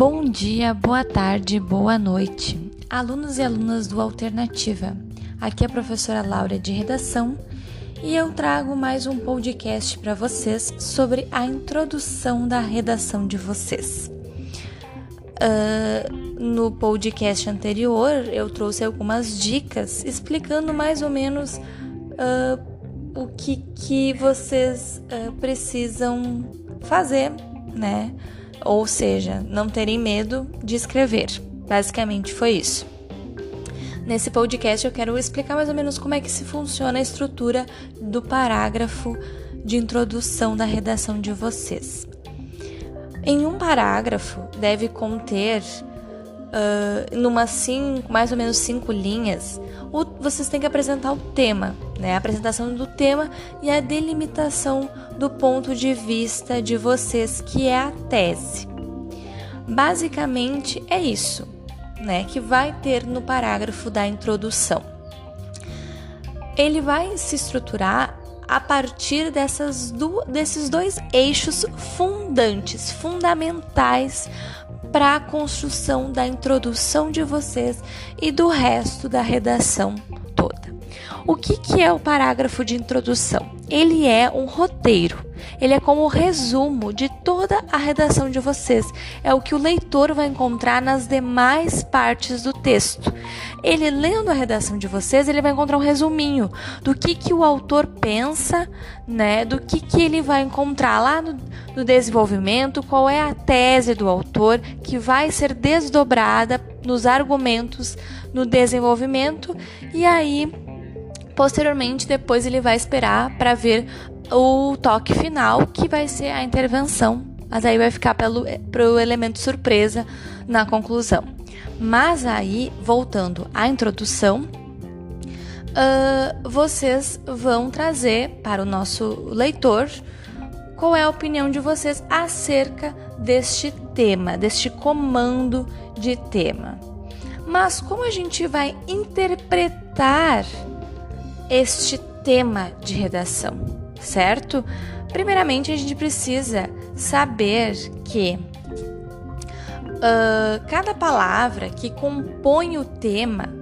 Bom dia, boa tarde, boa noite, alunos e alunas do Alternativa. Aqui é a professora Laura de Redação e eu trago mais um podcast para vocês sobre a introdução da redação de vocês. Uh, no podcast anterior, eu trouxe algumas dicas explicando mais ou menos uh, o que, que vocês uh, precisam fazer, né? Ou seja, não terem medo de escrever. Basicamente foi isso. Nesse podcast eu quero explicar mais ou menos como é que se funciona a estrutura do parágrafo de introdução da redação de vocês. Em um parágrafo deve conter, uh, numa cinco, mais ou menos cinco linhas, o, vocês têm que apresentar o tema, né? A apresentação do tema e a delimitação do ponto de vista de vocês, que é a tese. Basicamente é isso, né? Que vai ter no parágrafo da introdução. Ele vai se estruturar a partir dessas do, desses dois eixos fundantes, fundamentais para a construção da introdução de vocês e do resto da redação toda. O que, que é o parágrafo de introdução? Ele é um roteiro, ele é como o resumo de toda a redação de vocês. É o que o leitor vai encontrar nas demais partes do texto. Ele lendo a redação de vocês, ele vai encontrar um resuminho do que, que o autor pensa, né? Do que, que ele vai encontrar lá no, no desenvolvimento, qual é a tese do autor que vai ser desdobrada nos argumentos, no desenvolvimento, e aí Posteriormente, depois ele vai esperar para ver o toque final, que vai ser a intervenção, mas aí vai ficar pelo pro elemento surpresa na conclusão. Mas aí, voltando à introdução, uh, vocês vão trazer para o nosso leitor qual é a opinião de vocês acerca deste tema, deste comando de tema. Mas como a gente vai interpretar este tema de redação, certo? Primeiramente, a gente precisa saber que uh, cada palavra que compõe o tema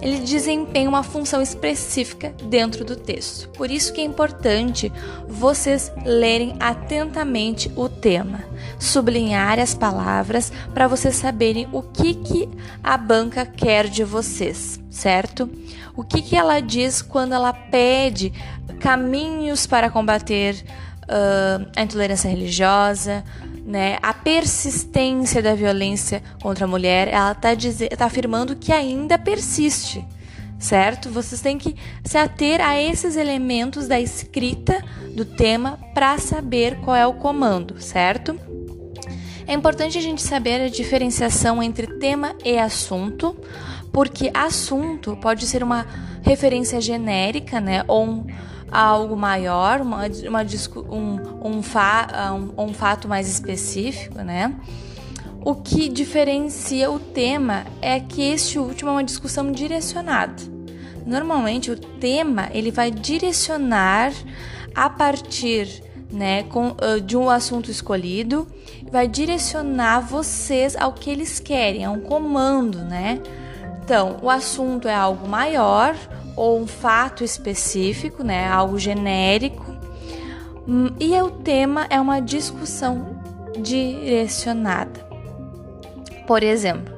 ele desempenha uma função específica dentro do texto. Por isso que é importante vocês lerem atentamente o tema, sublinhar as palavras para vocês saberem o que, que a banca quer de vocês, certo? O que, que ela diz quando ela pede caminhos para combater uh, a intolerância religiosa, né, a persistência da violência contra a mulher, ela está tá afirmando que ainda persiste, certo? Vocês têm que se ater a esses elementos da escrita do tema para saber qual é o comando, certo? É importante a gente saber a diferenciação entre tema e assunto, porque assunto pode ser uma referência genérica, né, ou um algo maior, uma, uma um, um, fa, um, um fato mais específico, né? O que diferencia o tema é que este último é uma discussão direcionada. Normalmente o tema ele vai direcionar a partir né, com, uh, de um assunto escolhido, vai direcionar vocês ao que eles querem, é um comando, né? Então, o assunto é algo maior, ou um fato específico, né, algo genérico. Hum, e o tema é uma discussão direcionada. Por exemplo,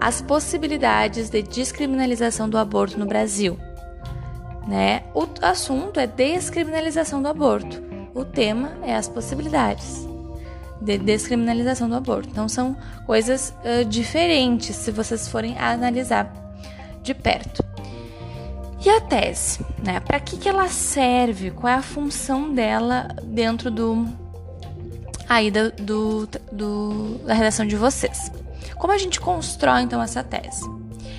as possibilidades de descriminalização do aborto no Brasil. Né? O assunto é descriminalização do aborto. O tema é as possibilidades de descriminalização do aborto. Então são coisas uh, diferentes se vocês forem analisar de perto. E a tese, né? Para que, que ela serve? Qual é a função dela dentro do aí do, do, do, da redação de vocês? Como a gente constrói então essa tese?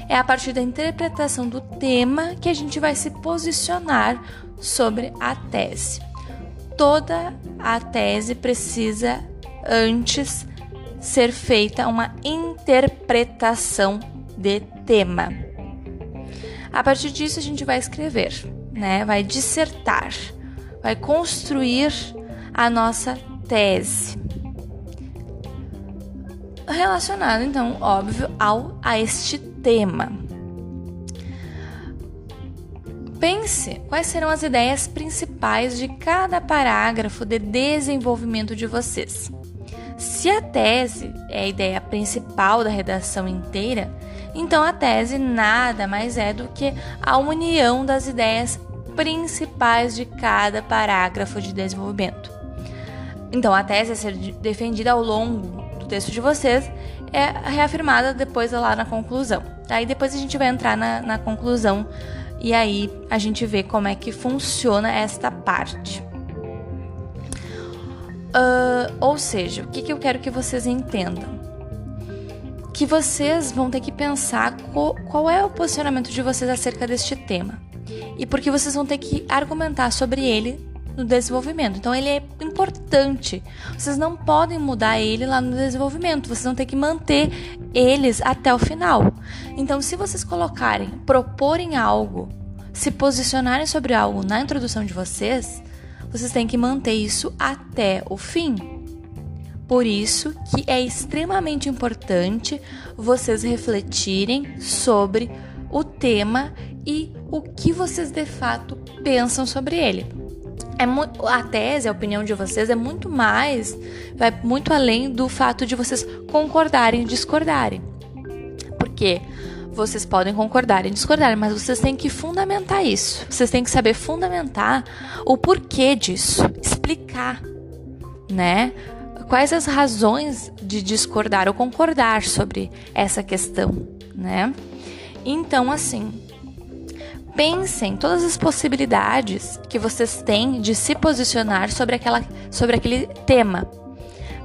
É a partir da interpretação do tema que a gente vai se posicionar sobre a tese. Toda a tese precisa antes ser feita uma interpretação de tema. A partir disso, a gente vai escrever, né? Vai dissertar, vai construir a nossa tese. relacionado, então, óbvio, ao a este tema. Pense quais serão as ideias principais de cada parágrafo de desenvolvimento de vocês. Se a tese é a ideia principal da redação inteira, então a tese nada mais é do que a união das ideias principais de cada parágrafo de desenvolvimento. Então a tese a ser defendida ao longo do texto de vocês é reafirmada depois lá na conclusão. Aí depois a gente vai entrar na, na conclusão e aí a gente vê como é que funciona esta parte. Uh, ou seja, o que, que eu quero que vocês entendam? Que vocês vão ter que pensar qual, é o posicionamento de vocês acerca deste tema e porque vocês vão ter que argumentar sobre ele no desenvolvimento. Então ele é importante. Vocês não podem mudar ele lá no desenvolvimento. Vocês vão ter que manter eles até o final. Então se vocês colocarem, proporem algo, se posicionarem sobre algo na introdução de vocês, vocês têm que manter isso até o fim. Por isso que é extremamente importante vocês refletirem sobre o tema e o que vocês de fato pensam sobre ele. É a tese, a opinião de vocês é muito mais, vai muito além do fato de vocês concordarem e discordarem. Porque vocês podem concordar e discordar, mas vocês têm que fundamentar isso. Vocês têm que saber fundamentar o porquê disso, explicar, né? Quais as razões de discordar ou concordar sobre essa questão, né? Então, assim, pensem todas as possibilidades que vocês têm de se posicionar sobre, aquela, sobre aquele tema,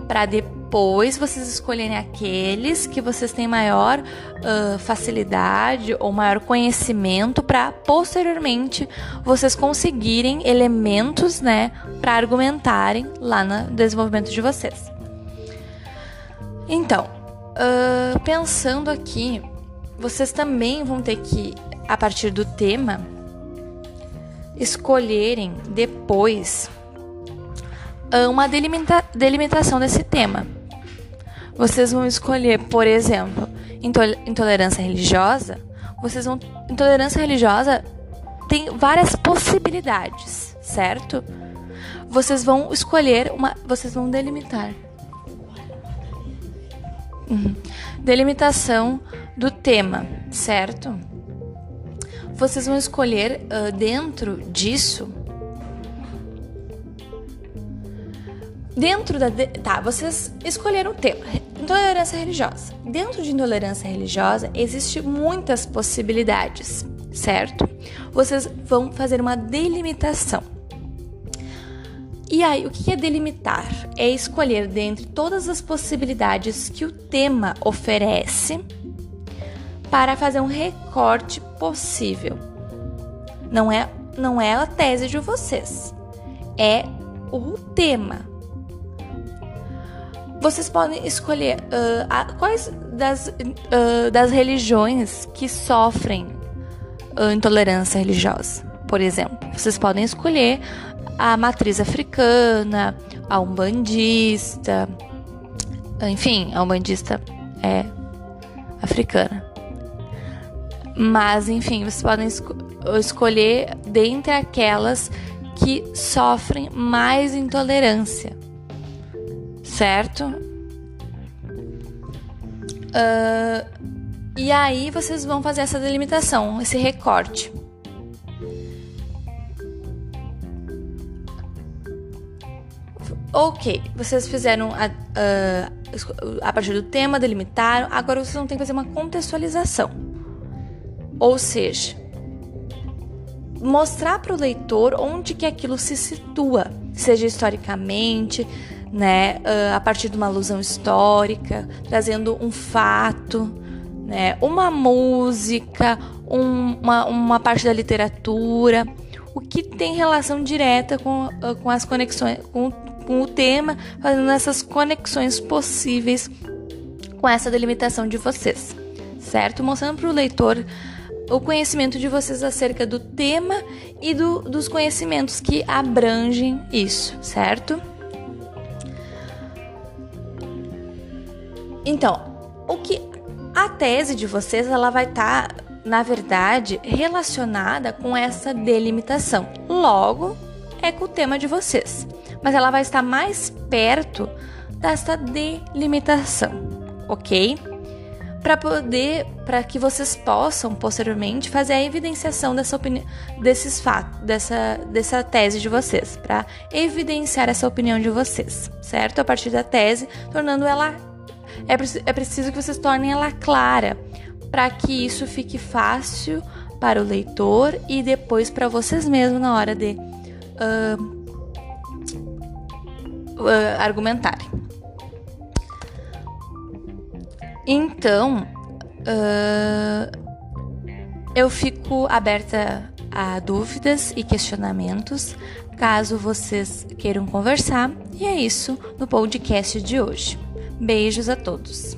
para depois vocês escolherem aqueles que vocês têm maior uh, facilidade ou maior conhecimento para posteriormente vocês conseguirem elementos, né, para argumentarem lá no desenvolvimento de vocês. Então, uh, pensando aqui vocês também vão ter que, a partir do tema, escolherem depois uma delimita delimitação desse tema. Vocês vão escolher, por exemplo, intolerância religiosa. Vocês vão. Intolerância religiosa tem várias possibilidades, certo? Vocês vão escolher uma. Vocês vão delimitar. Uhum. Delimitação do tema, certo? Vocês vão escolher uh, dentro disso. Dentro da. De, tá, vocês escolheram o tema. Intolerância religiosa. Dentro de intolerância religiosa, existe muitas possibilidades, certo? Vocês vão fazer uma delimitação. E aí, o que é delimitar? É escolher dentre todas as possibilidades que o tema oferece para fazer um recorte possível. Não é, não é a tese de vocês, é o tema. Vocês podem escolher uh, a, quais das, uh, das religiões que sofrem uh, intolerância religiosa, por exemplo. Vocês podem escolher a matriz africana, a umbandista, enfim, a umbandista é africana. Mas, enfim, vocês podem esco escolher dentre aquelas que sofrem mais intolerância, certo? Uh, e aí vocês vão fazer essa delimitação, esse recorte. Ok, vocês fizeram a, a, a partir do tema, delimitaram, agora vocês vão ter que fazer uma contextualização. Ou seja, mostrar para o leitor onde que aquilo se situa, seja historicamente, né, a partir de uma alusão histórica, trazendo um fato, né, uma música, um, uma, uma parte da literatura, o que tem relação direta com, com as conexões, com, com o tema, fazendo essas conexões possíveis com essa delimitação de vocês, certo? Mostrando para o leitor o conhecimento de vocês acerca do tema e do, dos conhecimentos que abrangem isso, certo? Então, o que a tese de vocês ela vai estar, tá, na verdade, relacionada com essa delimitação. Logo, é com o tema de vocês, mas ela vai estar mais perto dessa delimitação, ok? Para poder, para que vocês possam posteriormente fazer a evidenciação dessa opinião, desses fatos, dessa, dessa tese de vocês, para evidenciar essa opinião de vocês, certo? A partir da tese, tornando ela é, é preciso que vocês tornem ela clara, para que isso fique fácil para o leitor e depois para vocês mesmos na hora de uh, uh, argumentarem. Então, uh, eu fico aberta a dúvidas e questionamentos, caso vocês queiram conversar. E é isso no podcast de hoje. Beijos a todos.